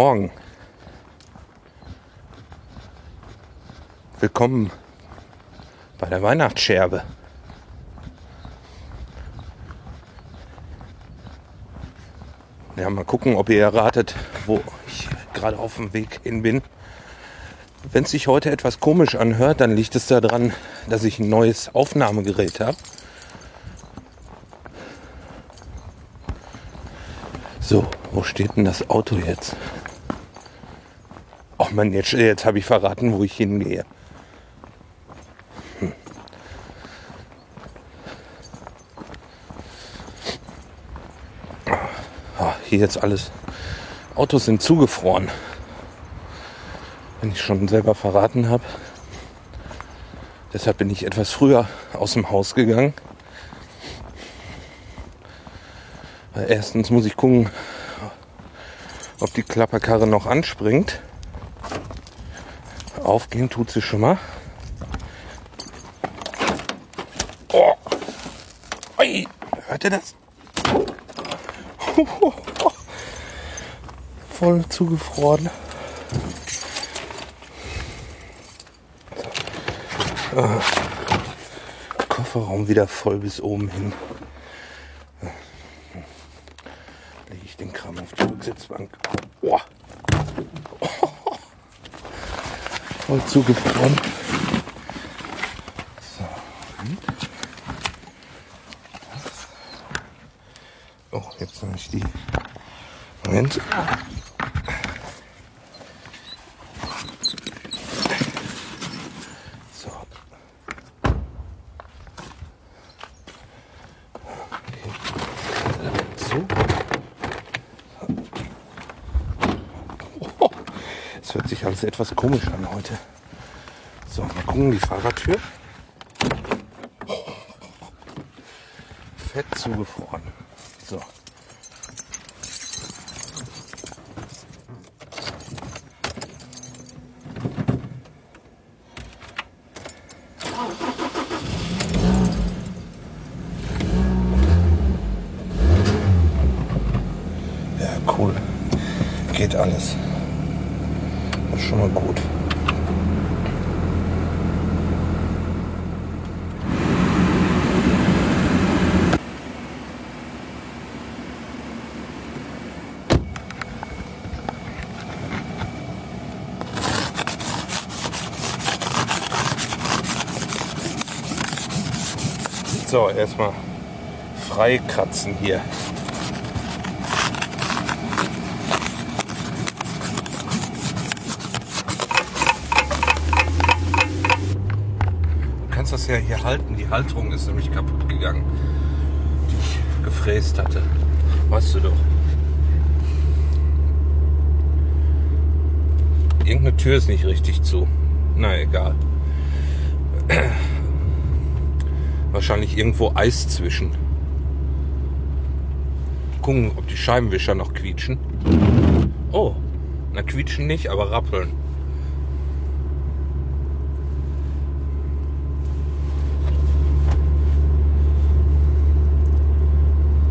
Morgen. Willkommen bei der Weihnachtsscherbe. Ja, mal gucken, ob ihr erratet, wo ich gerade auf dem Weg hin bin. Wenn es sich heute etwas komisch anhört, dann liegt es daran, dass ich ein neues Aufnahmegerät habe. So, wo steht denn das Auto jetzt? Oh Mann, jetzt, jetzt habe ich verraten, wo ich hingehe. Hm. Ah, hier jetzt alles. Autos sind zugefroren. Wenn ich schon selber verraten habe. Deshalb bin ich etwas früher aus dem Haus gegangen. Erstens muss ich gucken, ob die Klapperkarre noch anspringt. Aufgehen tut sie schon mal. Oh. Ui. Hört ihr das? Voll zugefroren. Ah. Kofferraum wieder voll bis oben hin. Lege ich den Kram auf die Rücksitzbank. Oh. Voll zugefroren. So. hm. Oh, jetzt habe ich die. Moment. So. So. Oh, Es hört sich alles etwas komisch an heute. So, mal gucken, die Fahrradtür. Fett zugefroren. So. Ja, cool. Geht alles. Das ist schon mal gut. So, erstmal freikratzen hier. Du kannst das ja hier halten. Die Halterung ist nämlich kaputt gegangen, die ich gefräst hatte. Weißt du doch. Irgendeine Tür ist nicht richtig zu. Na egal. Wahrscheinlich irgendwo Eis zwischen. Gucken, ob die Scheibenwischer noch quietschen. Oh, na quietschen nicht, aber rappeln.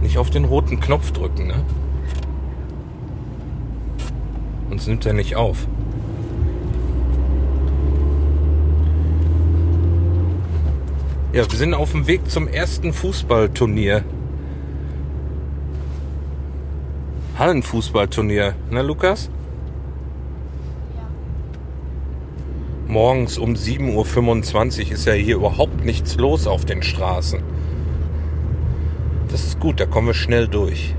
Nicht auf den roten Knopf drücken, ne? Sonst nimmt er nicht auf. Ja, wir sind auf dem Weg zum ersten Fußballturnier. Hallenfußballturnier, ne Lukas? Morgens um 7.25 Uhr ist ja hier überhaupt nichts los auf den Straßen. Das ist gut, da kommen wir schnell durch.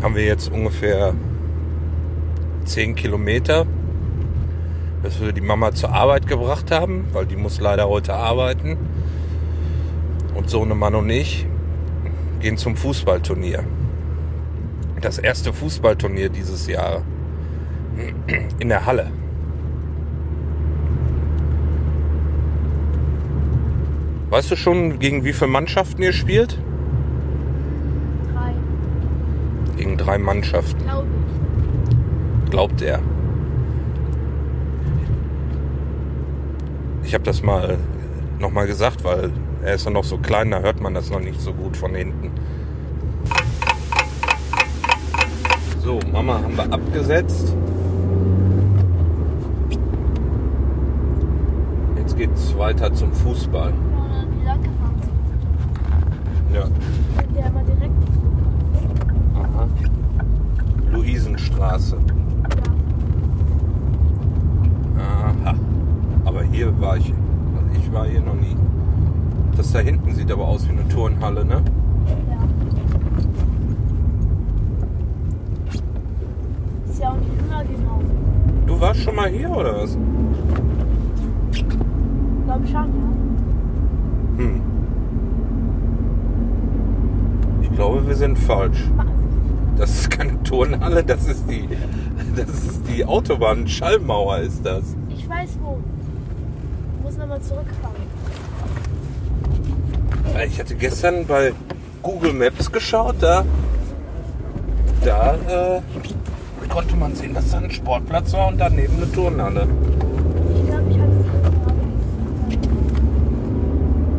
Haben wir jetzt ungefähr 10 Kilometer, bis wir die Mama zur Arbeit gebracht haben, weil die muss leider heute arbeiten. Und so eine Mann und ich gehen zum Fußballturnier. Das erste Fußballturnier dieses Jahr. In der Halle. Weißt du schon, gegen wie viele Mannschaften ihr spielt? Drei, Gegen drei Mannschaften, glaube ich. glaubt er. Ich habe das mal nochmal gesagt, weil er ist ja noch so klein, da hört man das noch nicht so gut von hinten. So, Mama haben wir abgesetzt. Jetzt geht's weiter zum Fußball. Ja, wie lang gefahren sind. Ja. Ich bin ja immer direkt. Aha. Luisenstraße. Ja. Aha. Aber hier war ich. Also ich war hier noch nie. Das da hinten sieht aber aus wie eine Turnhalle, ne? Ja. Ist ja auch nicht immer genau. Du warst schon mal hier oder was? Glaube schon, ja. Hm. Ich glaube, wir sind falsch. Das ist keine Turnhalle, das ist die, das ist die Autobahn. Schallmauer ist das. Ich weiß wo. Nochmal zurückfahren. Ich hatte gestern bei Google Maps geschaut, da, da äh, konnte man sehen, dass da ein Sportplatz war und daneben eine Turnhalle. Ich glaube, ich hatte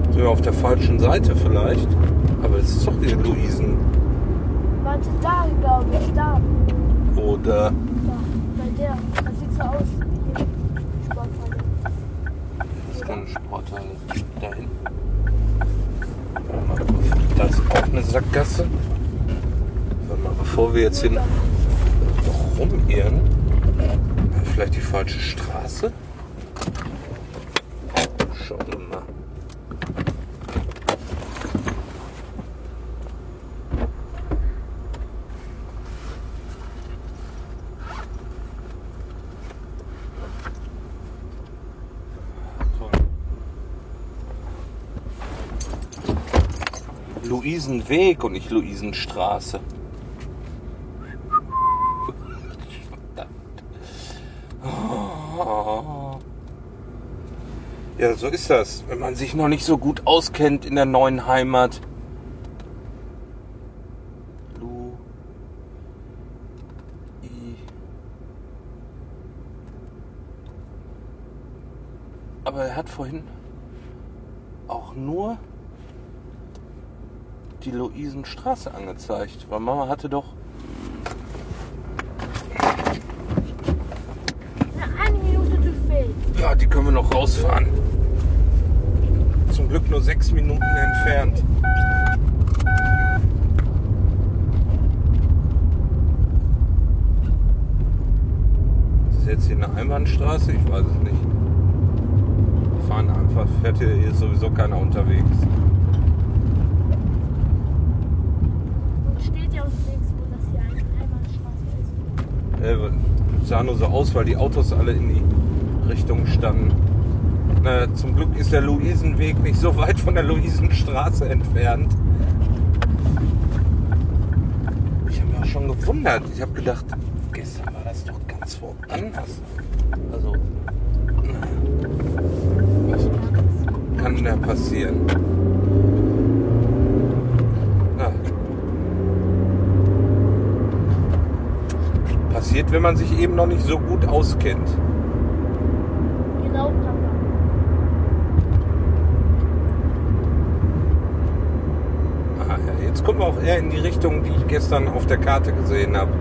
es. Sind wir auf der falschen Seite vielleicht? Aber es ist doch die Luisen. Warte, da glaube ich, da. Oder Da, bei der. Das sieht so aus wie die Sporthalle. das ist eine Sporthalle. Da hinten. Da ist auch eine Sackgasse. Mal, bevor wir jetzt hin rumirren. Vielleicht die falsche Straße? Schauen wir mal. Toll. Luisenweg und nicht Luisenstraße. Ja, so ist das, wenn man sich noch nicht so gut auskennt in der neuen Heimat. Lu. I. Aber er hat vorhin auch nur die Luisenstraße angezeigt, weil Mama hatte doch Na, eine Minute zu spät. Ja, die können wir noch rausfahren. Zum Glück nur sechs Minuten entfernt. Ist das jetzt hier eine Einbahnstraße? Ich weiß es nicht. Wir fahren einfach, fährt hier hier ist sowieso keiner unterwegs. Und steht ja uns nichts, wo das hier eine Einbahnstraße ist. Äh, sah nur so aus, weil die Autos alle in die Richtung standen. Na, zum Glück ist der Luisenweg nicht so weit von der Luisenstraße entfernt. Ich habe mich auch schon gewundert. Ich habe gedacht, gestern war das doch ganz woanders. Also, Nicht ganz. kann ja passieren. Passiert, wenn man sich eben noch nicht so gut auskennt. Genau, Papa. Ah, ja, jetzt kommen wir auch eher in die Richtung, die ich gestern auf der Karte gesehen habe.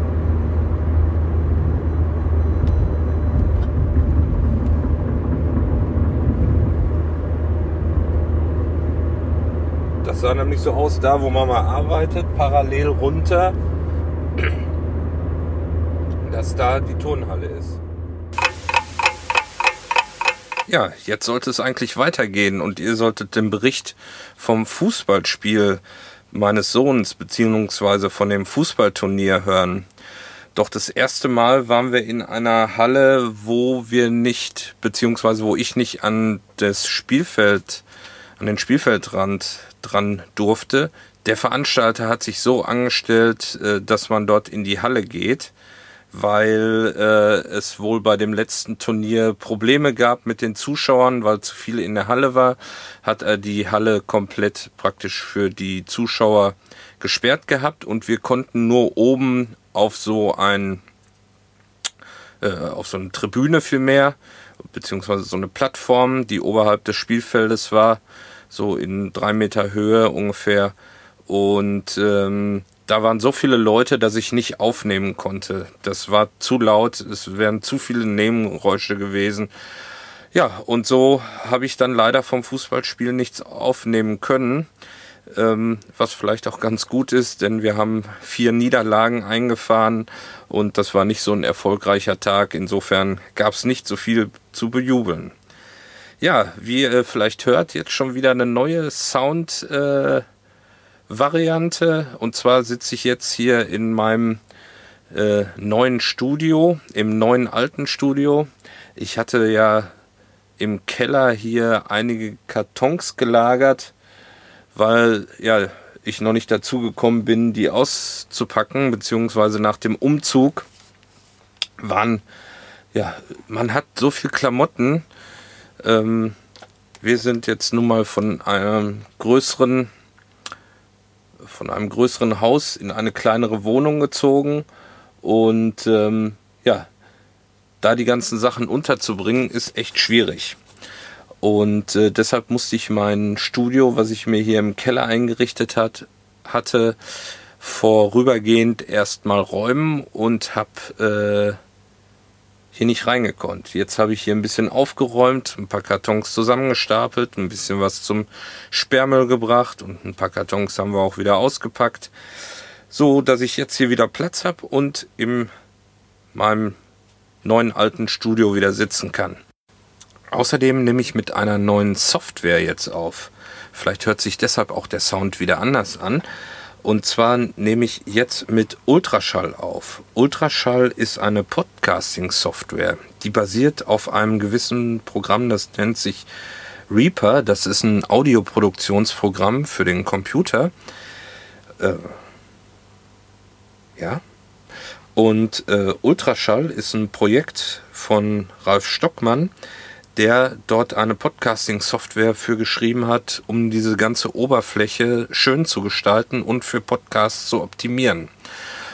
Das sah nämlich so aus, da wo Mama arbeitet, parallel runter, dass da die Turnhalle ist. Ja, jetzt sollte es eigentlich weitergehen und ihr solltet den Bericht vom Fußballspiel meines Sohns beziehungsweise von dem Fußballturnier hören. Doch das erste Mal waren wir in einer Halle, wo wir nicht, beziehungsweise wo ich nicht an das Spielfeld, an den Spielfeldrand dran durfte. Der Veranstalter hat sich so angestellt, äh, dass man dort in die Halle geht. Weil äh, es wohl bei dem letzten Turnier Probleme gab mit den Zuschauern, weil zu viele in der Halle war, hat er die Halle komplett praktisch für die Zuschauer gesperrt gehabt und wir konnten nur oben auf so ein äh, auf so eine Tribüne vielmehr, beziehungsweise so eine Plattform, die oberhalb des Spielfeldes war, so in drei Meter Höhe ungefähr. Und ähm, da waren so viele Leute, dass ich nicht aufnehmen konnte. Das war zu laut, es wären zu viele Nebengeräusche gewesen. Ja, und so habe ich dann leider vom Fußballspiel nichts aufnehmen können, ähm, was vielleicht auch ganz gut ist, denn wir haben vier Niederlagen eingefahren und das war nicht so ein erfolgreicher Tag. Insofern gab es nicht so viel zu bejubeln. Ja, wie ihr vielleicht hört, jetzt schon wieder eine neue Sound. Äh, Variante. Und zwar sitze ich jetzt hier in meinem äh, neuen Studio, im neuen alten Studio. Ich hatte ja im Keller hier einige Kartons gelagert, weil ja ich noch nicht dazu gekommen bin, die auszupacken, beziehungsweise nach dem Umzug waren, ja, man hat so viel Klamotten. Ähm, wir sind jetzt nun mal von einem größeren von einem größeren Haus in eine kleinere Wohnung gezogen. Und ähm, ja, da die ganzen Sachen unterzubringen, ist echt schwierig. Und äh, deshalb musste ich mein Studio, was ich mir hier im Keller eingerichtet hat, hatte, vorübergehend erstmal räumen und habe äh, hier nicht reingekonnt. Jetzt habe ich hier ein bisschen aufgeräumt, ein paar Kartons zusammengestapelt, ein bisschen was zum Sperrmüll gebracht und ein paar Kartons haben wir auch wieder ausgepackt, so dass ich jetzt hier wieder Platz habe und in meinem neuen alten Studio wieder sitzen kann. Außerdem nehme ich mit einer neuen Software jetzt auf. Vielleicht hört sich deshalb auch der Sound wieder anders an. Und zwar nehme ich jetzt mit Ultraschall auf. Ultraschall ist eine Podcasting-Software, die basiert auf einem gewissen Programm, das nennt sich Reaper. Das ist ein Audioproduktionsprogramm für den Computer. Äh, ja. Und äh, Ultraschall ist ein Projekt von Ralf Stockmann, der dort eine Podcasting-Software für geschrieben hat, um diese ganze Oberfläche schön zu gestalten und für Podcasts zu optimieren.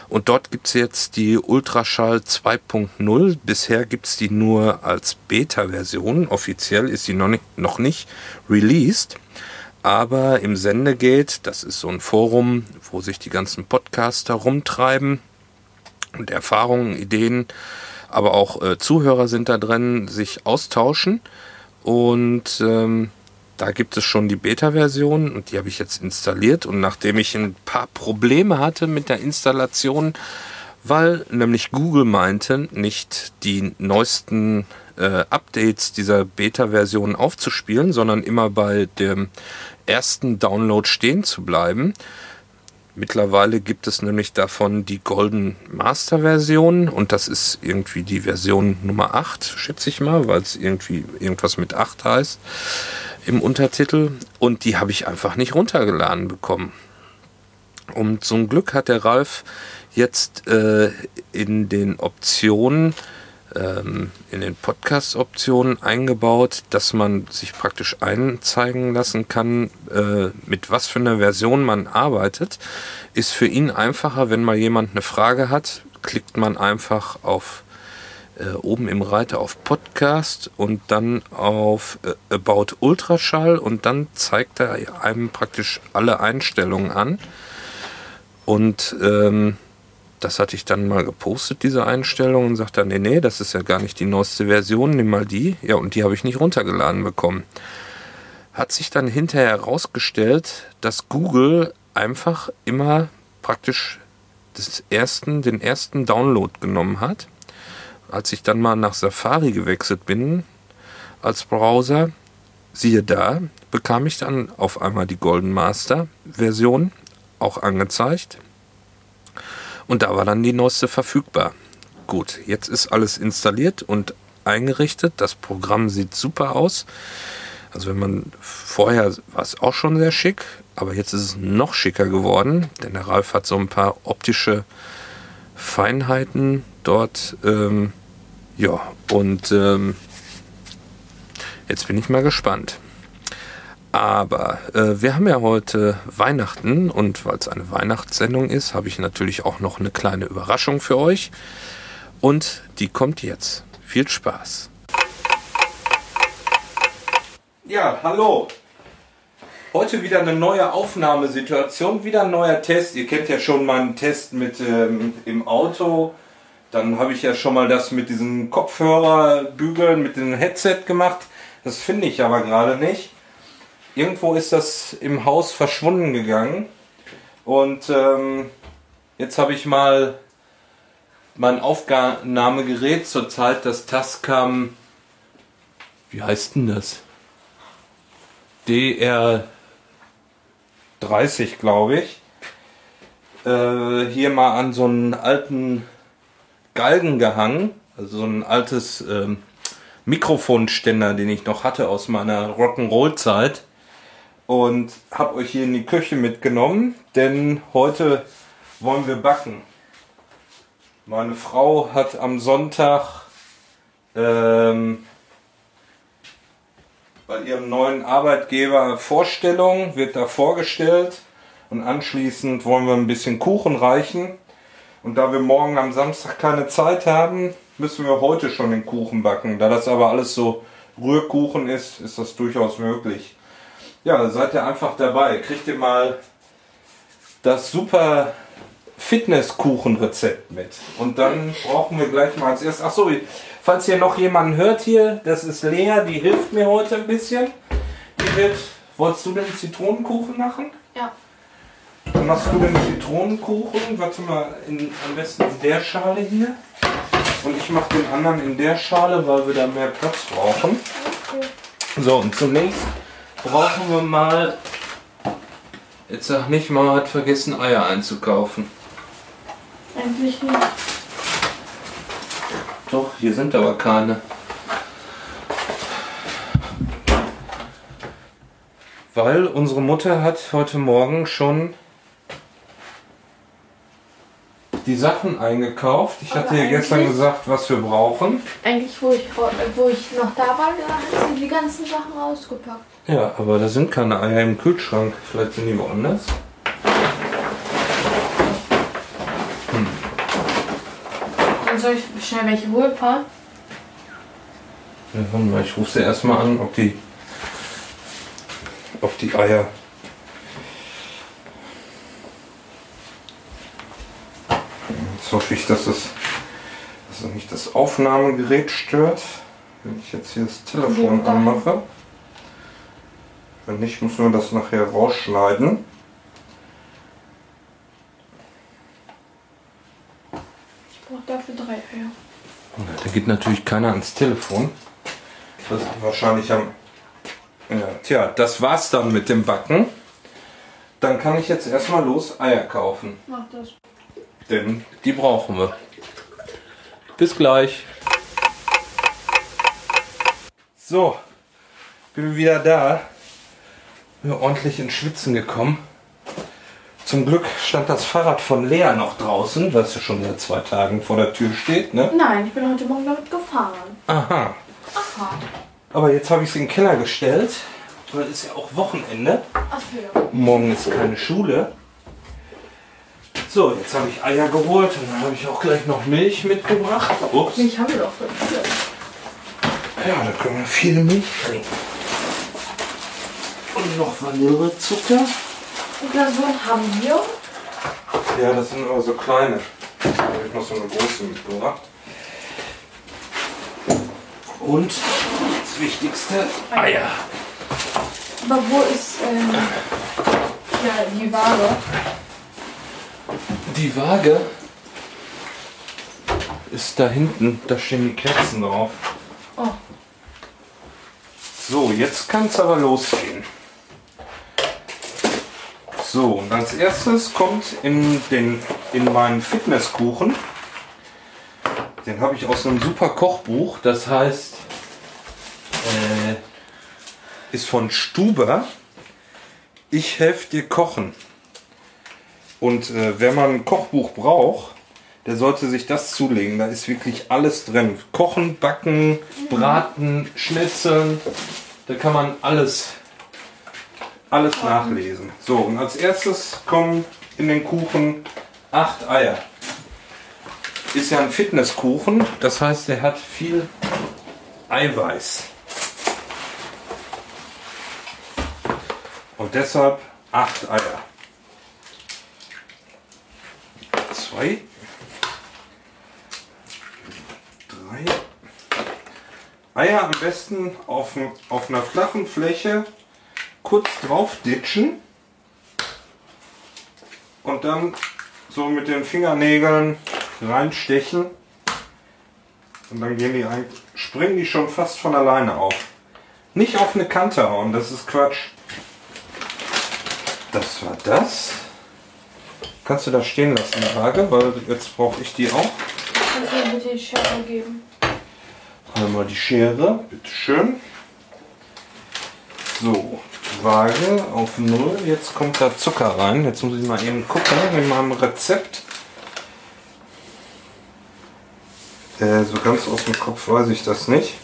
Und dort gibt es jetzt die Ultraschall 2.0. Bisher gibt es die nur als Beta-Version. Offiziell ist sie noch nicht, noch nicht released. Aber im Sendegate, das ist so ein Forum, wo sich die ganzen Podcaster rumtreiben und Erfahrungen, Ideen aber auch äh, Zuhörer sind da drin, sich austauschen. Und ähm, da gibt es schon die Beta-Version und die habe ich jetzt installiert. Und nachdem ich ein paar Probleme hatte mit der Installation, weil nämlich Google meinte, nicht die neuesten äh, Updates dieser Beta-Version aufzuspielen, sondern immer bei dem ersten Download stehen zu bleiben, Mittlerweile gibt es nämlich davon die Golden Master Version und das ist irgendwie die Version Nummer 8, schätze ich mal, weil es irgendwie irgendwas mit 8 heißt im Untertitel und die habe ich einfach nicht runtergeladen bekommen. Und zum Glück hat der Ralf jetzt äh, in den Optionen ähm, in den Podcast-Optionen eingebaut, dass man sich praktisch einzeigen lassen kann, äh, mit was für einer Version man arbeitet. Ist für ihn einfacher, wenn mal jemand eine Frage hat, klickt man einfach auf äh, oben im Reiter auf Podcast und dann auf äh, About Ultraschall und dann zeigt er einem praktisch alle Einstellungen an. Und ähm, das hatte ich dann mal gepostet, diese Einstellung, und sagte dann, nee, nee, das ist ja gar nicht die neueste Version, nimm mal die. Ja, und die habe ich nicht runtergeladen bekommen. Hat sich dann hinterher herausgestellt, dass Google einfach immer praktisch des ersten, den ersten Download genommen hat. Als ich dann mal nach Safari gewechselt bin als Browser, siehe da, bekam ich dann auf einmal die Golden Master Version auch angezeigt und da war dann die neueste verfügbar. Gut, jetzt ist alles installiert und eingerichtet. Das Programm sieht super aus. Also wenn man vorher war es auch schon sehr schick, aber jetzt ist es noch schicker geworden, denn der Ralf hat so ein paar optische Feinheiten dort. Ähm, ja, und ähm, jetzt bin ich mal gespannt. Aber äh, wir haben ja heute Weihnachten und weil es eine Weihnachtssendung ist, habe ich natürlich auch noch eine kleine Überraschung für euch. Und die kommt jetzt. Viel Spaß. Ja, hallo. Heute wieder eine neue Aufnahmesituation, wieder ein neuer Test. Ihr kennt ja schon meinen Test mit ähm, im Auto. Dann habe ich ja schon mal das mit diesen Kopfhörerbügeln, mit dem Headset gemacht. Das finde ich aber gerade nicht. Irgendwo ist das im Haus verschwunden gegangen. Und ähm, jetzt habe ich mal mein Aufnahmegerät zurzeit, das Tascam, wie heißt denn das? DR 30, glaube ich. Äh, hier mal an so einen alten Galgen gehangen. Also so ein altes ähm, Mikrofonständer, den ich noch hatte aus meiner Rock'n'Roll-Zeit. Und habe euch hier in die Küche mitgenommen, denn heute wollen wir backen. Meine Frau hat am Sonntag ähm, bei ihrem neuen Arbeitgeber Vorstellung, wird da vorgestellt und anschließend wollen wir ein bisschen Kuchen reichen. Und da wir morgen am Samstag keine Zeit haben, müssen wir heute schon den Kuchen backen. Da das aber alles so Rührkuchen ist, ist das durchaus möglich. Ja, seid ihr einfach dabei. Kriegt ihr mal das super Fitnesskuchenrezept mit. Und dann brauchen wir gleich mal als erstes. Achso, falls ihr noch jemanden hört hier, das ist Lea, die hilft mir heute ein bisschen. Die wird. Wolltest du den Zitronenkuchen machen? Ja. Dann machst du den Zitronenkuchen. Warte mal, in, am besten in der Schale hier. Und ich mache den anderen in der Schale, weil wir da mehr Platz brauchen. Okay. So, und zunächst brauchen wir mal. Jetzt sag nicht, Mama hat vergessen, Eier einzukaufen. Eigentlich nicht. Doch, hier sind aber keine. Weil unsere Mutter hat heute Morgen schon die Sachen eingekauft. Ich hatte ihr gestern gesagt, was wir brauchen. Eigentlich, wo ich, wo ich noch da war, sie die ganzen Sachen rausgepackt. Ja, aber da sind keine Eier im Kühlschrank. Vielleicht sind die woanders. Dann soll ich schnell welche holen, fahren? Ja, warte mal, ich rufe sie erstmal an, ob die, ob die Eier. Jetzt hoffe ich, dass das, dass das nicht das Aufnahmegerät stört, wenn ich jetzt hier das Telefon anmache. Wenn nicht, müssen wir das nachher rausschneiden. Ich brauche dafür drei Eier. Da geht natürlich keiner ans Telefon. Das ist wahrscheinlich am. Ja, tja, das war's dann mit dem Backen. Dann kann ich jetzt erstmal los Eier kaufen. Mach das. Denn die brauchen wir. Bis gleich. So, bin wieder da. Ordentlich ins Schwitzen gekommen. Zum Glück stand das Fahrrad von Lea noch draußen, was ja schon seit zwei Tagen vor der Tür steht, ne? Nein, ich bin heute Morgen damit gefahren. Aha. Aha. Aber jetzt habe ich es in den Keller gestellt, weil es ist ja auch Wochenende. Achso, ja. Morgen ist keine Schule. So, jetzt habe ich Eier geholt und dann habe ich auch gleich noch Milch mitgebracht. Ups. Ich habe doch viel. Ja, da können wir viel Milch trinken. Und noch Vanillezucker. Und Glasuren haben wir. Ja, das sind aber so kleine. Da habe ich noch so eine große mitgebracht. Und das Wichtigste, Eier. Aber wo ist ähm, ja, die Waage? Die Waage ist da hinten, da stehen die Kerzen drauf. Oh, So, jetzt kann es aber losgehen. So, und als erstes kommt in, den, in meinen Fitnesskuchen, den habe ich aus einem super Kochbuch, das heißt, äh, ist von Stuber, Ich helfe dir kochen. Und äh, wenn man ein Kochbuch braucht, der sollte sich das zulegen. Da ist wirklich alles drin. Kochen, backen, braten, schnitzeln. Da kann man alles, alles nachlesen. So, und als erstes kommen in den Kuchen acht Eier. Ist ja ein Fitnesskuchen, das heißt, der hat viel Eiweiß. Und deshalb acht Eier. Zwei. Drei. Eier am besten auf, auf einer flachen Fläche kurz drauf ditchen und dann so mit den Fingernägeln reinstechen und dann gehen die eigentlich, springen die schon fast von alleine auf. Nicht auf eine Kante hauen, das ist Quatsch. Das war das. Kannst du da stehen lassen, Waage, weil jetzt brauche ich die auch. Kannst du mir bitte die Schere geben? Einmal die Schere, bitteschön. So, Waage auf Null. Jetzt kommt da Zucker rein. Jetzt muss ich mal eben gucken mit meinem Rezept. Äh, so ganz aus dem Kopf weiß ich das nicht.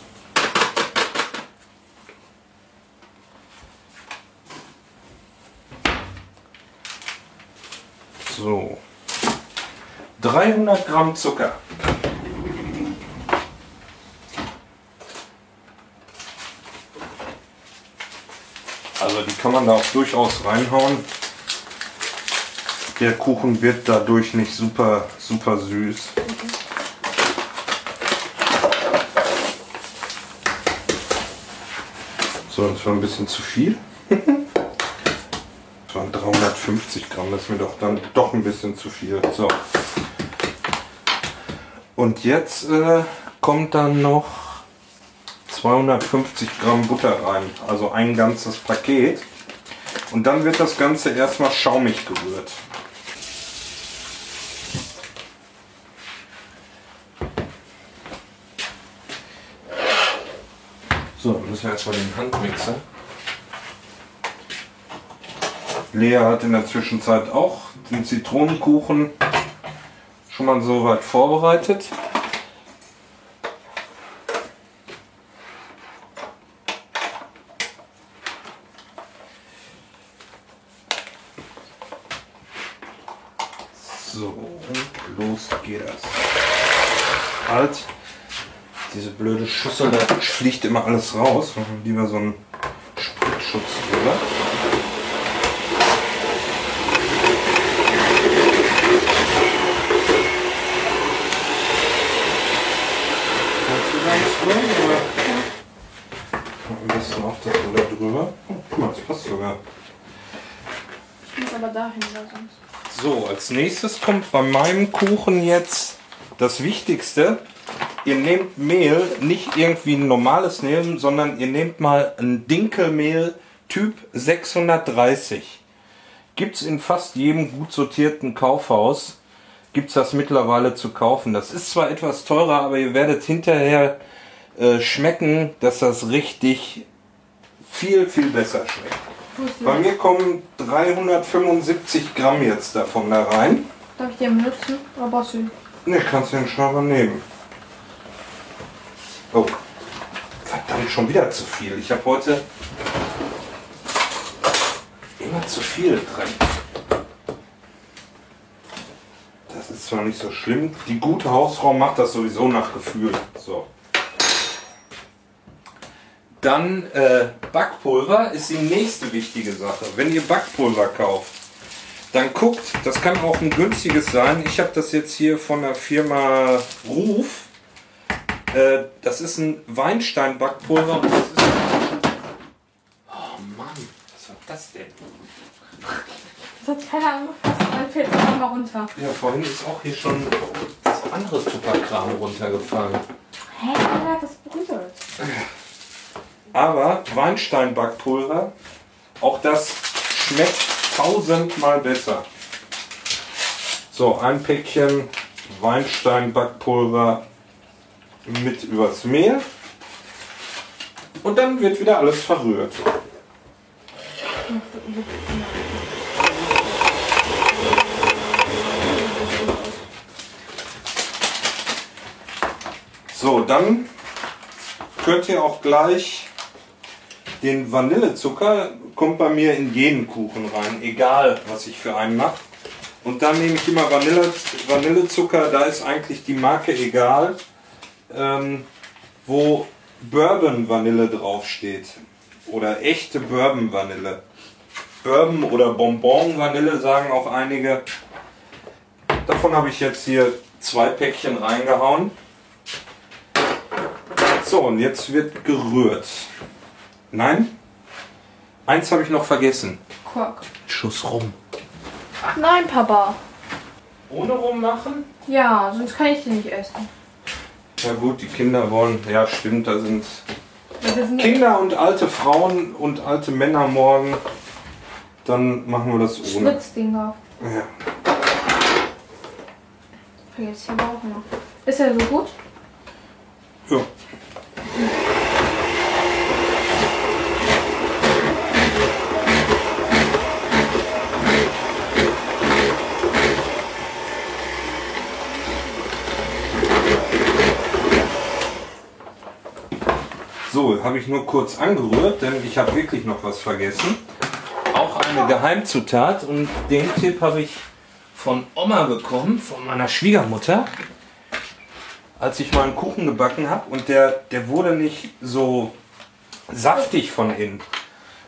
So. 300 Gramm Zucker. Also die kann man da auch durchaus reinhauen. Der Kuchen wird dadurch nicht super, super süß. So, das war ein bisschen zu viel. Das waren 350 Gramm, das ist mir doch dann doch ein bisschen zu viel. So. Und jetzt äh, kommt dann noch 250 Gramm Butter rein, also ein ganzes Paket. Und dann wird das Ganze erstmal schaumig gerührt. So, dann müssen wir erstmal den Handmixer. Lea hat in der Zwischenzeit auch den Zitronenkuchen schon mal so weit vorbereitet. So, und los geht das. Halt, diese blöde Schüssel, da fliegt immer alles raus. Machen wir Lieber so einen Spritzschutz drüber. Am besten auch das da drüber. Oh, guck mal, das passt sogar. Ich muss aber dahin, weil sonst. So, als nächstes kommt bei meinem Kuchen jetzt das Wichtigste. Ihr nehmt Mehl, nicht irgendwie ein normales Mehl, sondern ihr nehmt mal ein Dinkelmehl Typ 630. Gibt es in fast jedem gut sortierten Kaufhaus. Gibt es das mittlerweile zu kaufen. Das ist zwar etwas teurer, aber ihr werdet hinterher äh, schmecken, dass das richtig viel, viel besser schmeckt. Bei mir kommen 375 Gramm jetzt davon da rein. Darf ich dir benutzen? Brauchst du? Ne, kannst du den Schreiber nehmen. Oh, verdammt, schon wieder zu viel. Ich habe heute immer zu viel drin. Das ist zwar nicht so schlimm. Die gute Hausfrau macht das sowieso nach Gefühl. So. Dann äh, Backpulver ist die nächste wichtige Sache. Wenn ihr Backpulver kauft, dann guckt, das kann auch ein günstiges sein. Ich habe das jetzt hier von der Firma Ruf. Äh, das ist ein Weinstein-Backpulver. und das ist- Oh Mann, was war das denn? Das hat keine Ahnung, was dann fällt es einmal runter. Ja, vorhin ist auch hier schon das andere Tupperkram runtergefallen. Hä? Hat das berührt? Aber Weinstein-Backpulver, auch das schmeckt tausendmal besser. So, ein Päckchen Weinstein-Backpulver mit übers Mehl. Und dann wird wieder alles verrührt. So, dann könnt ihr auch gleich den Vanillezucker, kommt bei mir in jeden Kuchen rein, egal was ich für einen mache. Und dann nehme ich immer Vanille, Vanillezucker, da ist eigentlich die Marke egal, ähm, wo Bourbon Vanille draufsteht. Oder echte Bourbon Vanille. Bourbon oder Bonbon Vanille sagen auch einige. Davon habe ich jetzt hier zwei Päckchen reingehauen. So, und jetzt wird gerührt. Nein? Eins habe ich noch vergessen. Quark. Schuss rum. Nein, Papa. Ohne rum machen? Ja, sonst kann ich den nicht essen. Ja gut, die Kinder wollen. Ja, stimmt, da sind Kinder und alte Frauen und alte Männer morgen. Dann machen wir das ohne. Spritzding drauf. Ja. Jetzt hier auch noch. Ist er so gut? ja. So, habe ich nur kurz angerührt, denn ich habe wirklich noch was vergessen. Auch eine Geheimzutat und den Tipp habe ich von Oma bekommen, von meiner Schwiegermutter, als ich mal einen Kuchen gebacken habe und der, der wurde nicht so saftig von innen.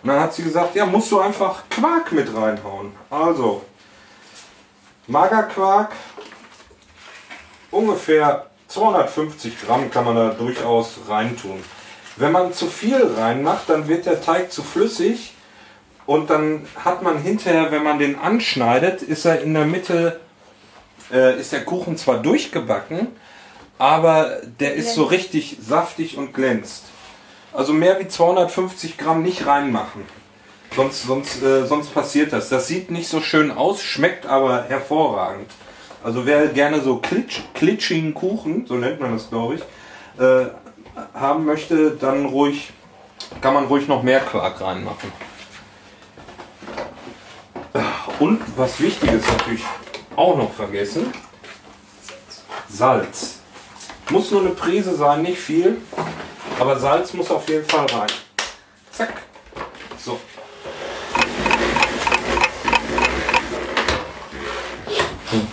Und dann hat sie gesagt, ja, musst du einfach Quark mit reinhauen. Also, Magerquark, ungefähr 250 Gramm kann man da durchaus reintun. Wenn man zu viel reinmacht, dann wird der Teig zu flüssig und dann hat man hinterher, wenn man den anschneidet, ist er in der Mitte, äh, ist der Kuchen zwar durchgebacken, aber der ist so richtig saftig und glänzt. Also mehr wie 250 Gramm nicht reinmachen. Sonst, sonst, äh, sonst passiert das. Das sieht nicht so schön aus, schmeckt aber hervorragend. Also wer gerne so klitsch, klitschigen Kuchen, so nennt man das glaube ich, äh, haben möchte, dann ruhig, kann man ruhig noch mehr Quark reinmachen. Und was wichtig ist natürlich auch noch vergessen, Salz. Muss nur eine Prise sein, nicht viel, aber Salz muss auf jeden Fall rein. Zack. So.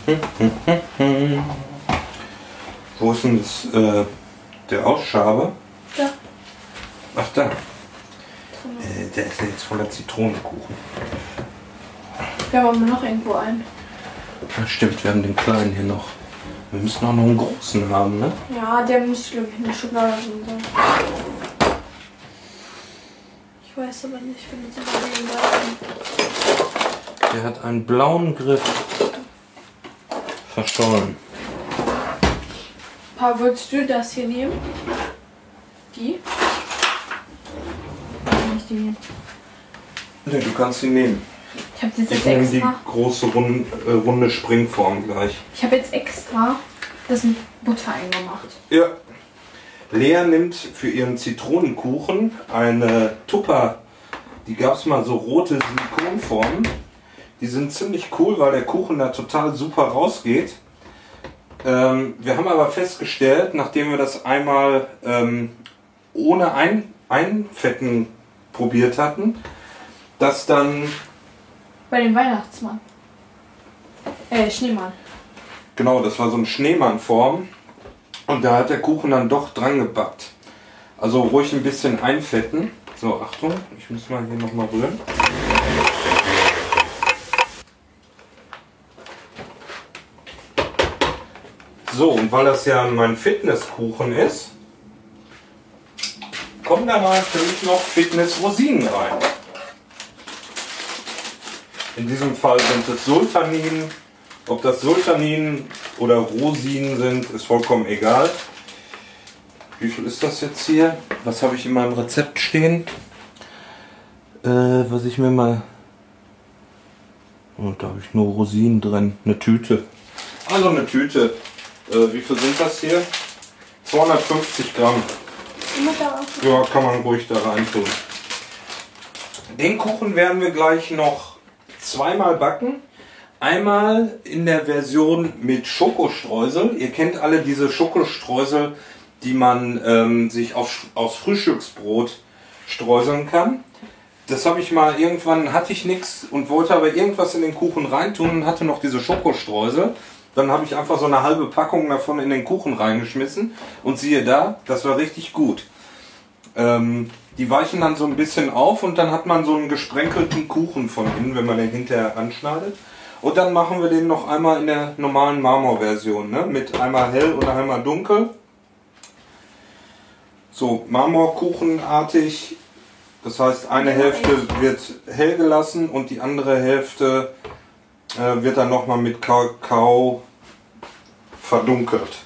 Wo ist denn das, äh, der Ausschaber? Ja. Ach da. Äh, der ist ja jetzt voller Zitronenkuchen. Wir haben aber noch irgendwo einen. Ja, stimmt, wir haben den kleinen hier noch. Wir müssen auch noch einen großen haben, ne? Ja, der muss, glaube ich, eine Schokolade sein. Ich weiß aber nicht, wenn es überlegen darf. Der hat einen blauen Griff. Verstollen. Pa, würdest du das hier nehmen? Die? Nicht die. Ne, du kannst ihn nehmen. Ich habe Ich jetzt nehme die extra. große runde, äh, runde Springform gleich. Ich habe jetzt extra das in Butter eingemacht. Ja. Lea nimmt für ihren Zitronenkuchen eine Tupper. Die gab es mal so rote Silikonformen. Die sind ziemlich cool, weil der Kuchen da total super rausgeht. Ähm, wir haben aber festgestellt, nachdem wir das einmal ähm, ohne Ein Einfetten probiert hatten, dass dann, Bei dem Weihnachtsmann. Äh, Schneemann. genau, das war so eine Schneemannform und da hat der Kuchen dann doch dran gebackt. Also ruhig ein bisschen einfetten. So, Achtung, ich muss mal hier nochmal rühren. So, und weil das ja mein Fitnesskuchen ist, kommen da natürlich noch Fitnessrosinen rein. In diesem Fall sind es Sultanin. Ob das Sultanin oder Rosinen sind, ist vollkommen egal. Wie viel ist das jetzt hier? Was habe ich in meinem Rezept stehen? Äh, was ich mir mal. Und da habe ich nur Rosinen drin. Eine Tüte. Also eine Tüte. Äh, wie viel sind das hier? 250 Gramm. Ja, kann man ruhig da rein tun. Den Kuchen werden wir gleich noch zweimal backen. Einmal in der Version mit Schokostreusel. Ihr kennt alle diese Schokostreusel, die man ähm, sich auf, aus Frühstücksbrot streuseln kann. Das habe ich mal irgendwann hatte ich nichts und wollte aber irgendwas in den Kuchen reintun und hatte noch diese Schokostreusel. Dann habe ich einfach so eine halbe Packung davon in den Kuchen reingeschmissen und siehe da, das war richtig gut. Ähm, die weichen dann so ein bisschen auf und dann hat man so einen gesprenkelten Kuchen von innen, wenn man den hinterher anschneidet. Und dann machen wir den noch einmal in der normalen Marmorversion, ne? mit einmal hell und einmal dunkel. So Marmorkuchenartig. Das heißt, eine Hälfte wird hell gelassen und die andere Hälfte wird dann nochmal mit Kakao verdunkelt.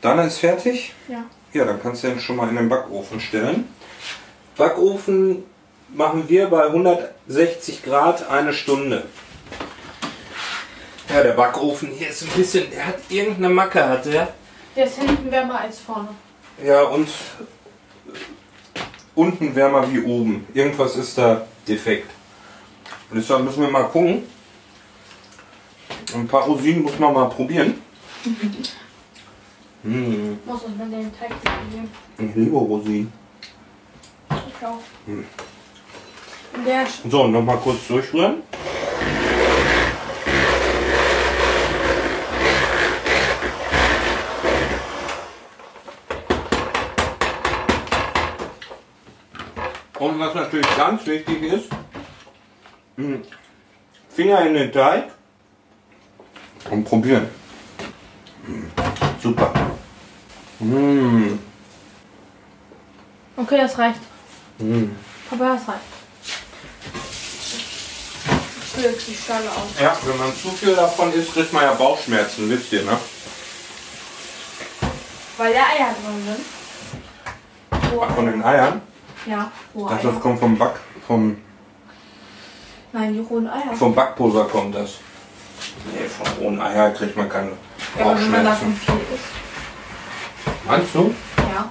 Dann ist fertig. Ja. Ja, dann kannst du den schon mal in den Backofen stellen. Backofen machen wir bei 160 Grad eine Stunde. Ja, der Backofen hier ist ein bisschen, der hat irgendeine Macke, hat der. Der ist hinten wärmer als vorne. Ja, und unten wärmer wie oben. Irgendwas ist da defekt. Und deshalb müssen wir mal gucken. Ein paar Rosinen muss man mal probieren. Mmh, Muss uns mit den Teig probieren. ich liebe Rosinen. Ich auch. Hm. Der So, nochmal kurz durchrühren. Und was natürlich ganz wichtig ist, mh, Finger in den Teig und probieren. Super. Mmh. Okay, das reicht. Mmh. Papa, das reicht. Jetzt die Schale aus. Ja, wenn man zu viel davon isst, kriegt man ja Bauchschmerzen, wisst ihr, ne? Weil da Eier drin sind. Rohe Von den Eiern. Ja, rohe Das, das kommt vom Back, vom, Nein, die rohen Eier. vom Backpulver kommt das. Nee, von rohen Eier kriegt man keine Ja, aber wenn man davon Bauchschmerzen. viel isst. Meinst du? Ja.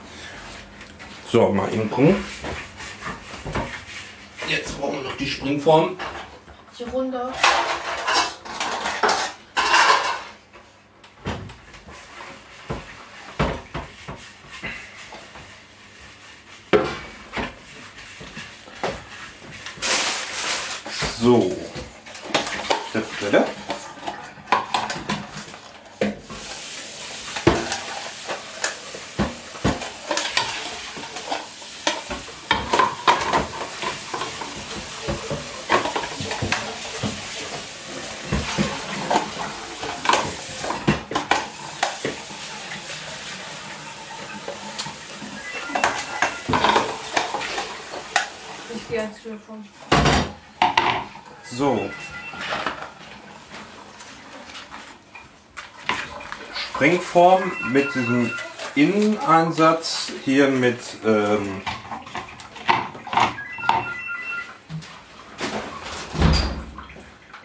So, mal eben gucken. Jetzt brauchen wir noch die Springform. Die Runde. So. Step, step. Ich gehe ans Telefon. So. Sprengform mit diesem Inneneinsatz hier mit ähm,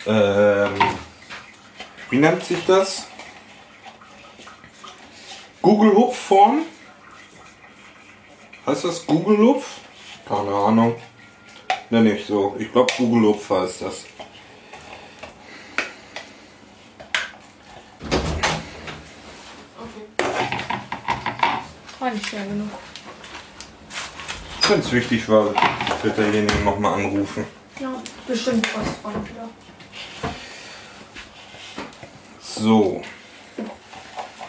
ähm, wie nennt sich das? Google Hupf Form. Heißt das Google Hupf? Keine Ahnung. Ne, nicht so. Ich glaube Google Hupf heißt das. Okay. War nicht schwer genug. Wenn es wichtig war, wird derjenige nochmal anrufen. Ja, bestimmt was von wieder. So.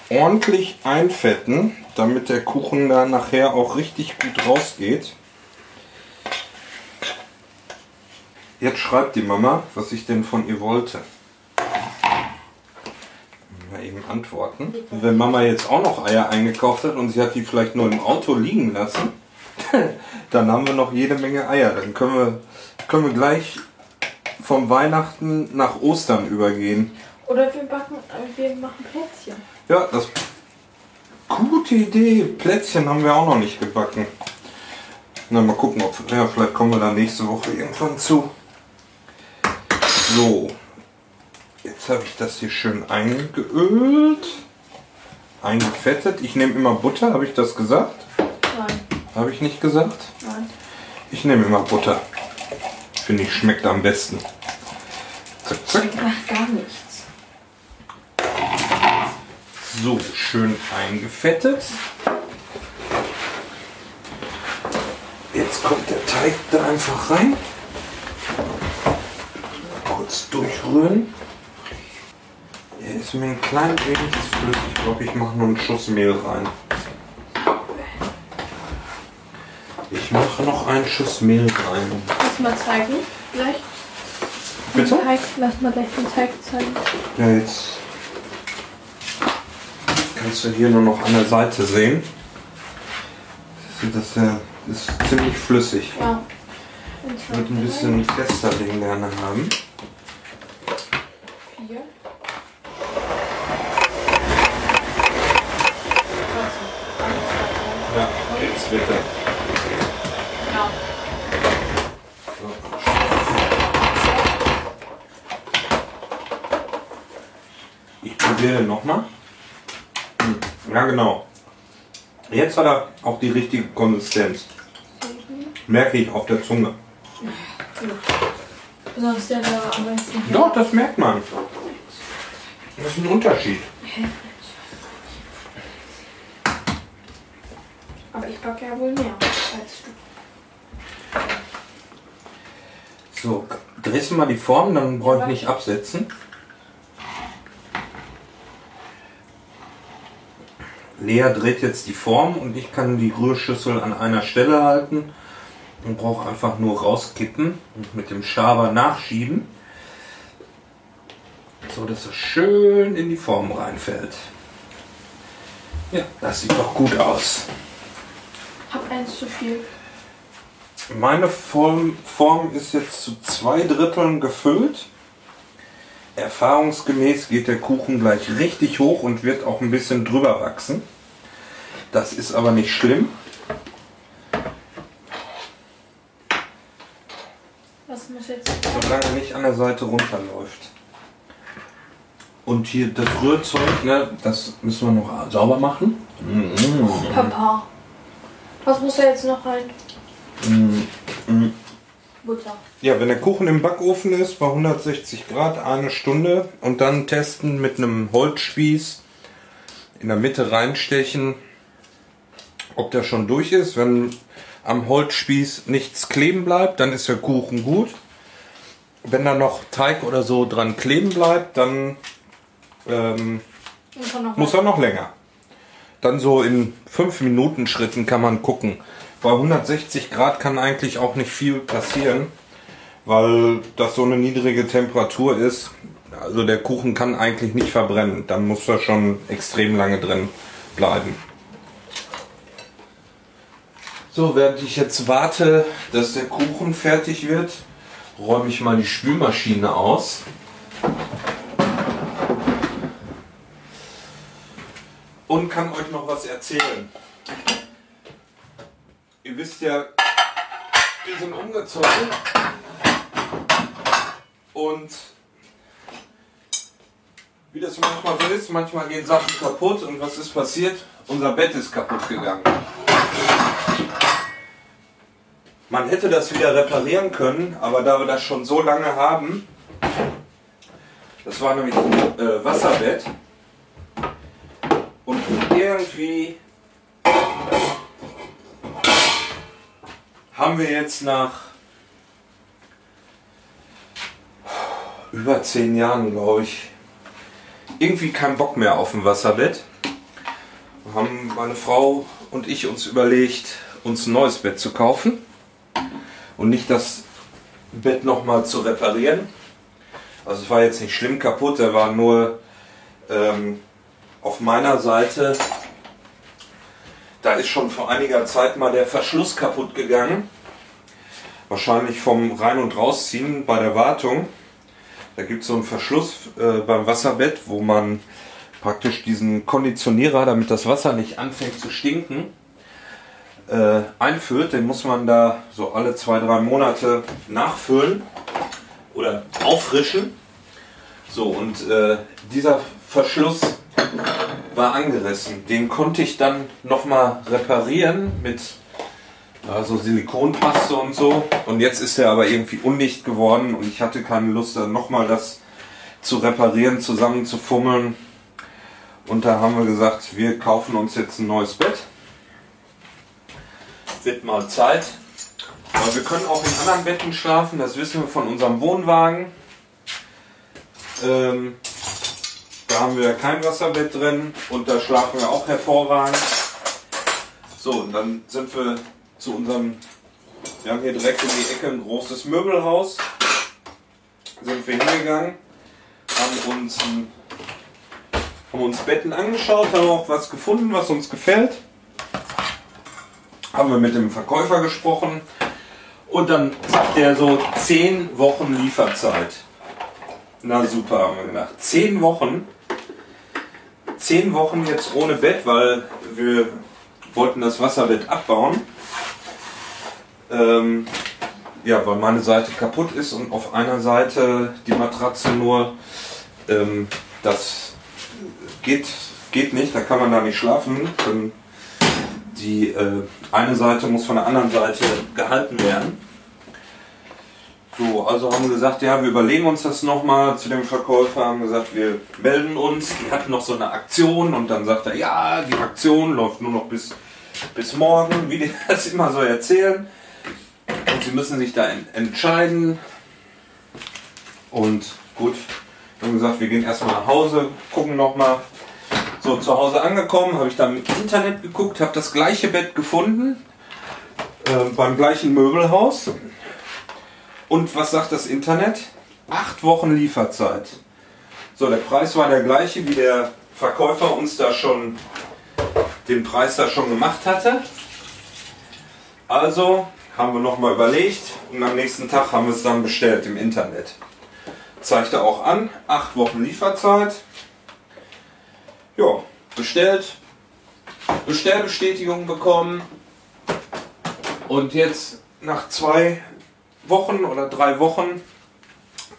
Ordentlich einfetten, damit der Kuchen da nachher auch richtig gut rausgeht. Jetzt schreibt die Mama, was ich denn von ihr wollte. Mal eben antworten. Und wenn Mama jetzt auch noch Eier eingekauft hat und sie hat die vielleicht nur im Auto liegen lassen, dann haben wir noch jede Menge Eier. Dann können wir, können wir gleich vom Weihnachten nach Ostern übergehen. Oder wir backen, äh, wir machen Plätzchen. Ja, das. Gute Idee. Plätzchen haben wir auch noch nicht gebacken. Na, mal gucken, ob. Ja, vielleicht kommen wir da nächste Woche irgendwann zu. So, jetzt habe ich das hier schön eingeölt, eingefettet. Ich nehme immer Butter, habe ich das gesagt? Nein. Habe ich nicht gesagt? Nein. Ich nehme immer Butter. Finde ich schmeckt am besten. Zack, zack. Ich Ach, gar nichts. So, schön eingefettet. Jetzt kommt der Teig da einfach rein. Durchrühren. Er ist mir ein klein wenig flüssig. Ich glaube, ich mache nur einen Schuss Mehl rein. Ich mache noch einen Schuss Mehl rein. Lass mal zeigen. Gleich. Bitte? Teig. Lass mal gleich den Teig zeigen. Ja, jetzt kannst du hier nur noch an der Seite sehen. Das ist, ja, ist ziemlich flüssig. Ja. Ich würde ein bisschen fester den gerne haben. Vier. Ja, jetzt bitte. Ja. Ich probiere nochmal. Ja, genau. Jetzt hat er auch die richtige Konsistenz. Merke ich auf der Zunge. Besonders der da am meisten. Doch, das merkt man. Das ist ein Unterschied. Aber ich backe ja wohl mehr als du. So, drehst du mal die Form, dann brauche ich nicht absetzen. Lea dreht jetzt die Form und ich kann die Rührschüssel an einer Stelle halten und brauche einfach nur rauskippen und mit dem Schaber nachschieben, so dass es schön in die Form reinfällt. Ja, das sieht doch gut aus. Hab eins zu viel. Meine Form, Form ist jetzt zu zwei Dritteln gefüllt. Erfahrungsgemäß geht der Kuchen gleich richtig hoch und wird auch ein bisschen drüber wachsen. Das ist aber nicht schlimm. Was muss jetzt? solange er nicht an der Seite runterläuft. Und hier das Rührzeug, ne, das müssen wir noch sauber machen. Papa. Was muss da jetzt noch rein? Mm, Butter. Ja, wenn der Kuchen im Backofen ist, bei 160 Grad eine Stunde und dann testen mit einem Holzspieß in der Mitte reinstechen, ob der schon durch ist. Wenn am Holzspieß nichts kleben bleibt, dann ist der Kuchen gut. Wenn da noch Teig oder so dran kleben bleibt, dann ähm, Muss er noch muss er noch länger. Dann so in 5 Minuten Schritten kann man gucken. Bei 160 Grad kann eigentlich auch nicht viel passieren, weil das so eine niedrige Temperatur ist. Also der Kuchen kann eigentlich nicht verbrennen. Dann muss er schon extrem lange drin bleiben. So, während ich jetzt warte, dass der Kuchen fertig wird, räume ich mal die Spülmaschine aus. Und kann euch noch was erzählen. Ihr wisst ja, wir sind umgezogen und wie das manchmal so ist, manchmal gehen Sachen kaputt und was ist passiert? Unser Bett ist kaputt gegangen. Man hätte das wieder reparieren können, aber da wir das schon so lange haben, das war nämlich ein äh, Wasserbett, irgendwie haben wir jetzt nach über zehn Jahren, glaube ich, irgendwie keinen Bock mehr auf ein Wasserbett. Wir haben meine Frau und ich uns überlegt, uns ein neues Bett zu kaufen und nicht das Bett nochmal zu reparieren. Also es war jetzt nicht schlimm kaputt, er war nur ähm, auf meiner Seite, da ist schon vor einiger Zeit mal der Verschluss kaputt gegangen. Wahrscheinlich vom Rein- und Rausziehen bei der Wartung. Da gibt es so einen Verschluss äh, beim Wasserbett, wo man praktisch diesen Konditionierer, damit das Wasser nicht anfängt zu stinken, äh, einfüllt. Den muss man da so alle zwei, drei Monate nachfüllen oder auffrischen. So, und äh, dieser Verschluss war angerissen. Den konnte ich dann nochmal reparieren mit also Silikonpaste und so. Und jetzt ist er aber irgendwie undicht geworden und ich hatte keine Lust, dann nochmal das zu reparieren, zusammenzufummeln. Und da haben wir gesagt, wir kaufen uns jetzt ein neues Bett. Wird mal Zeit. Aber wir können auch in anderen Betten schlafen, das wissen wir von unserem Wohnwagen. Ähm, da haben wir kein Wasserbett drin und da schlafen wir auch hervorragend. So, und dann sind wir zu unserem, wir haben hier direkt in die Ecke ein großes Möbelhaus. Sind wir hingegangen, haben uns, haben uns Betten angeschaut, haben auch was gefunden, was uns gefällt. Haben wir mit dem Verkäufer gesprochen und dann sagt er so 10 Wochen Lieferzeit. Na super, haben wir gedacht. 10 Wochen. 10 Wochen jetzt ohne Bett, weil wir wollten das Wasserbett abbauen. Ähm, ja, weil meine Seite kaputt ist und auf einer Seite die Matratze nur, ähm, das geht, geht nicht, da kann man da nicht schlafen. Dann die äh, eine Seite muss von der anderen Seite gehalten werden. So, also haben gesagt, ja, wir überlegen uns das nochmal zu dem Verkäufer, haben gesagt, wir melden uns. Die hatten noch so eine Aktion und dann sagt er, ja, die Aktion läuft nur noch bis, bis morgen, wie die das immer so erzählen. Und sie müssen sich da entscheiden. Und gut, haben gesagt, wir gehen erstmal nach Hause, gucken nochmal. So, zu Hause angekommen, habe ich dann im Internet geguckt, habe das gleiche Bett gefunden, äh, beim gleichen Möbelhaus. Und was sagt das Internet? Acht Wochen Lieferzeit. So, der Preis war der gleiche, wie der Verkäufer uns da schon den Preis da schon gemacht hatte. Also haben wir nochmal überlegt und am nächsten Tag haben wir es dann bestellt im Internet. Zeigte auch an, acht Wochen Lieferzeit. Ja, bestellt, Bestellbestätigung bekommen und jetzt nach zwei Wochen oder drei Wochen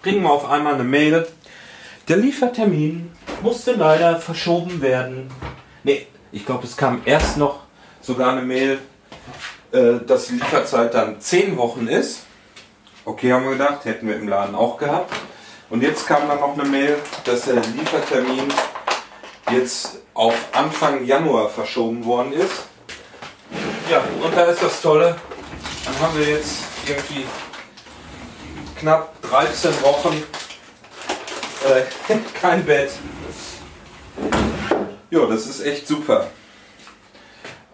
kriegen wir auf einmal eine Mail. Der Liefertermin musste leider verschoben werden. Nee, ich glaube, es kam erst noch sogar eine Mail, äh, dass die Lieferzeit dann zehn Wochen ist. Okay, haben wir gedacht, hätten wir im Laden auch gehabt. Und jetzt kam dann noch eine Mail, dass der Liefertermin jetzt auf Anfang Januar verschoben worden ist. Ja, und da ist das Tolle. Dann haben wir jetzt irgendwie knapp 13 Wochen äh, kein Bett. Ja, das ist echt super.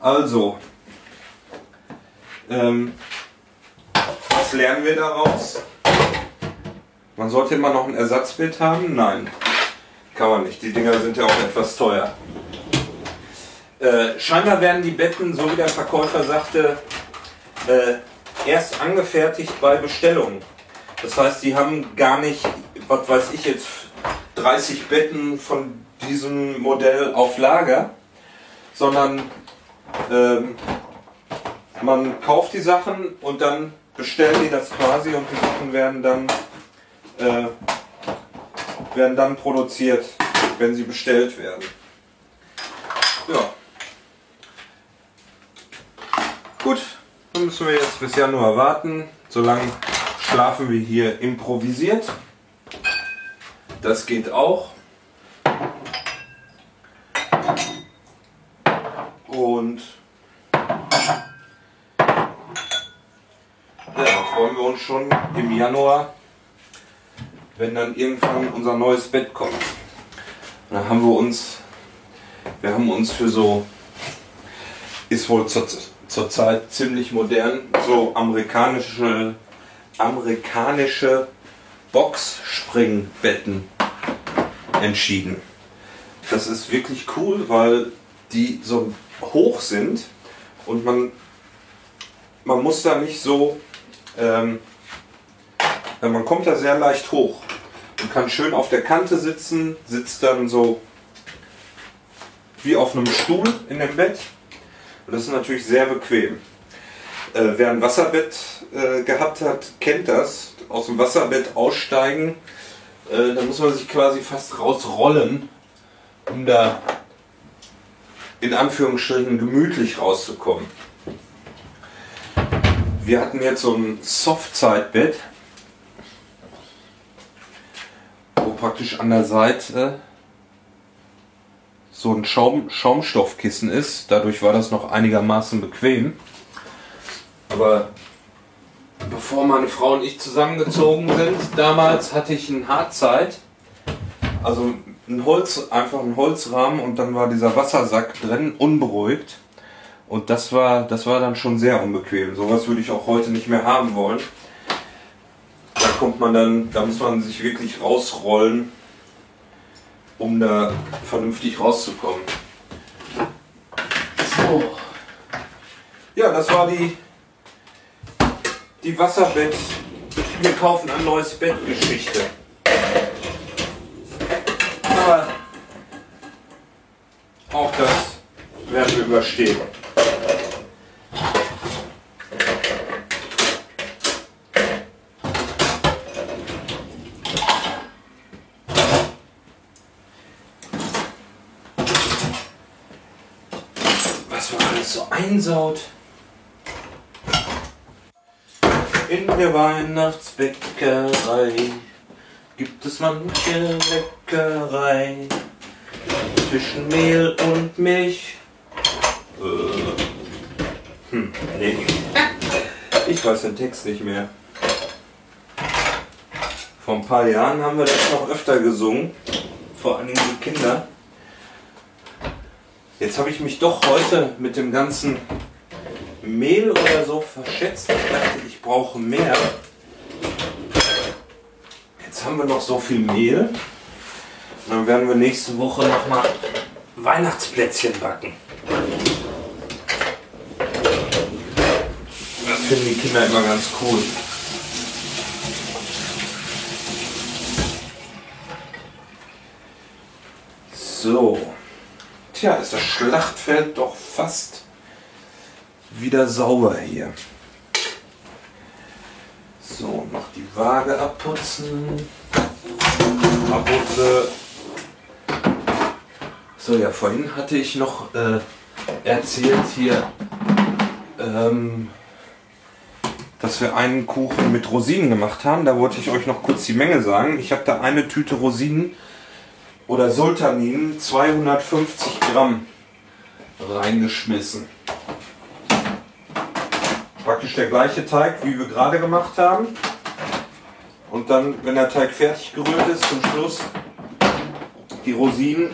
Also, ähm, was lernen wir daraus? Man sollte immer noch ein Ersatzbett haben? Nein, kann man nicht. Die Dinger sind ja auch etwas teuer. Äh, scheinbar werden die Betten, so wie der Verkäufer sagte, äh, erst angefertigt bei Bestellung. Das heißt, die haben gar nicht, was weiß ich jetzt, 30 Betten von diesem Modell auf Lager, sondern ähm, man kauft die Sachen und dann bestellen die das quasi und die Sachen werden dann äh, werden dann produziert, wenn sie bestellt werden. Ja. Gut, dann müssen wir jetzt bis Januar warten. Solange schlafen wir hier improvisiert. Das geht auch. Und ja, freuen wir uns schon im Januar, wenn dann irgendwann unser neues Bett kommt. Und dann haben wir uns, wir haben uns für so, ist wohl zurzeit zur ziemlich modern, so amerikanische amerikanische Boxspringbetten entschieden. Das ist wirklich cool, weil die so hoch sind und man, man muss da nicht so, ähm, man kommt da sehr leicht hoch und kann schön auf der Kante sitzen, sitzt dann so wie auf einem Stuhl in dem Bett und das ist natürlich sehr bequem. Äh, wer ein Wasserbett äh, gehabt hat, kennt das. Aus dem Wasserbett aussteigen, äh, da muss man sich quasi fast rausrollen, um da in Anführungsstrichen gemütlich rauszukommen. Wir hatten jetzt so ein Soft-Side-Bett, wo praktisch an der Seite so ein Schaum, Schaumstoffkissen ist. Dadurch war das noch einigermaßen bequem. Aber bevor meine Frau und ich zusammengezogen sind, damals hatte ich ein Hartzeit. Also ein Holz, einfach ein Holzrahmen und dann war dieser Wassersack drin, unberuhigt. Und das war, das war dann schon sehr unbequem. Sowas würde ich auch heute nicht mehr haben wollen. Da kommt man dann, da muss man sich wirklich rausrollen, um da vernünftig rauszukommen. So. Ja, das war die, die Wasserbett. Wir kaufen ein neues Bett Geschichte. Aber auch das werden wir überstehen. Was man alles so einsaut. In der Weihnachtsbäckerei gibt es manche Leckerei zwischen Mehl und Milch. Äh, hm, nee. Ich weiß den Text nicht mehr. Vor ein paar Jahren haben wir das noch öfter gesungen. Vor allen Dingen die Kinder. Jetzt habe ich mich doch heute mit dem ganzen Mehl oder so verschätzt. Ich dachte, ich brauche mehr. Jetzt haben wir noch so viel Mehl. Und dann werden wir nächste Woche nochmal Weihnachtsplätzchen backen. Das finden die Kinder immer ganz cool. So. Tja, ist das Schlachtfeld doch fast wieder sauber hier. So, noch die Waage abputzen. Abputze. So, ja, vorhin hatte ich noch äh, erzählt hier, ähm, dass wir einen Kuchen mit Rosinen gemacht haben. Da wollte ich euch noch kurz die Menge sagen. Ich habe da eine Tüte Rosinen oder Sultaninen, 250 Gramm reingeschmissen. Praktisch der gleiche Teig, wie wir gerade gemacht haben. Und dann, wenn der Teig fertig gerührt ist, zum Schluss die Rosinen,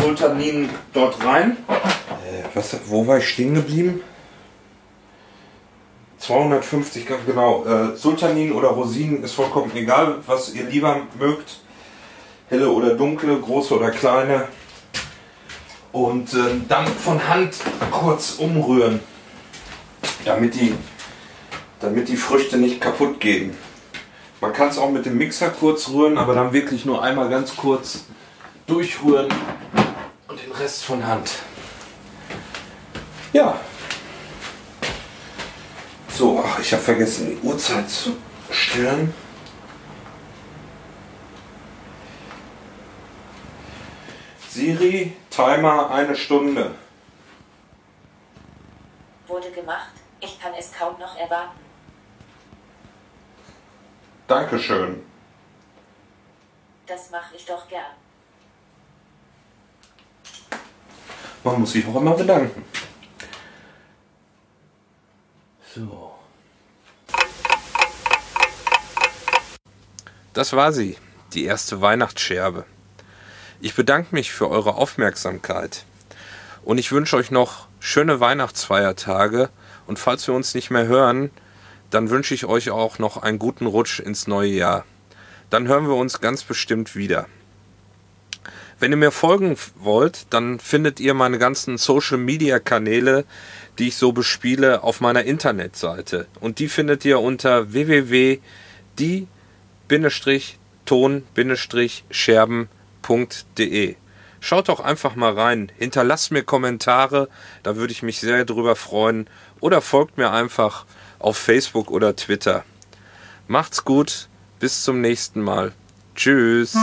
Sultaninen dort rein. Äh, was, wo war ich stehen geblieben? 250 Gramm, genau. Äh, Sultaninen oder Rosinen ist vollkommen egal, was ihr lieber mögt. Helle oder dunkle, große oder kleine. Und äh, dann von Hand kurz umrühren, damit die, damit die Früchte nicht kaputt gehen. Man kann es auch mit dem Mixer kurz rühren, aber dann wirklich nur einmal ganz kurz durchrühren und den Rest von Hand. Ja. So, ach, ich habe vergessen, die Uhrzeit zu stellen. Siri, Timer eine Stunde. Wurde gemacht. Ich kann es kaum noch erwarten. Dankeschön. Das mache ich doch gern. Man muss sich auch immer bedanken. So. Das war sie, die erste Weihnachtsscherbe. Ich bedanke mich für eure Aufmerksamkeit und ich wünsche euch noch schöne Weihnachtsfeiertage und falls wir uns nicht mehr hören, dann wünsche ich euch auch noch einen guten Rutsch ins neue Jahr. Dann hören wir uns ganz bestimmt wieder. Wenn ihr mir folgen wollt, dann findet ihr meine ganzen Social Media Kanäle, die ich so bespiele, auf meiner Internetseite. Und die findet ihr unter www.die-ton-scherben.de. Schaut doch einfach mal rein, hinterlasst mir Kommentare, da würde ich mich sehr drüber freuen. Oder folgt mir einfach auf Facebook oder Twitter. Macht's gut, bis zum nächsten Mal. Tschüss.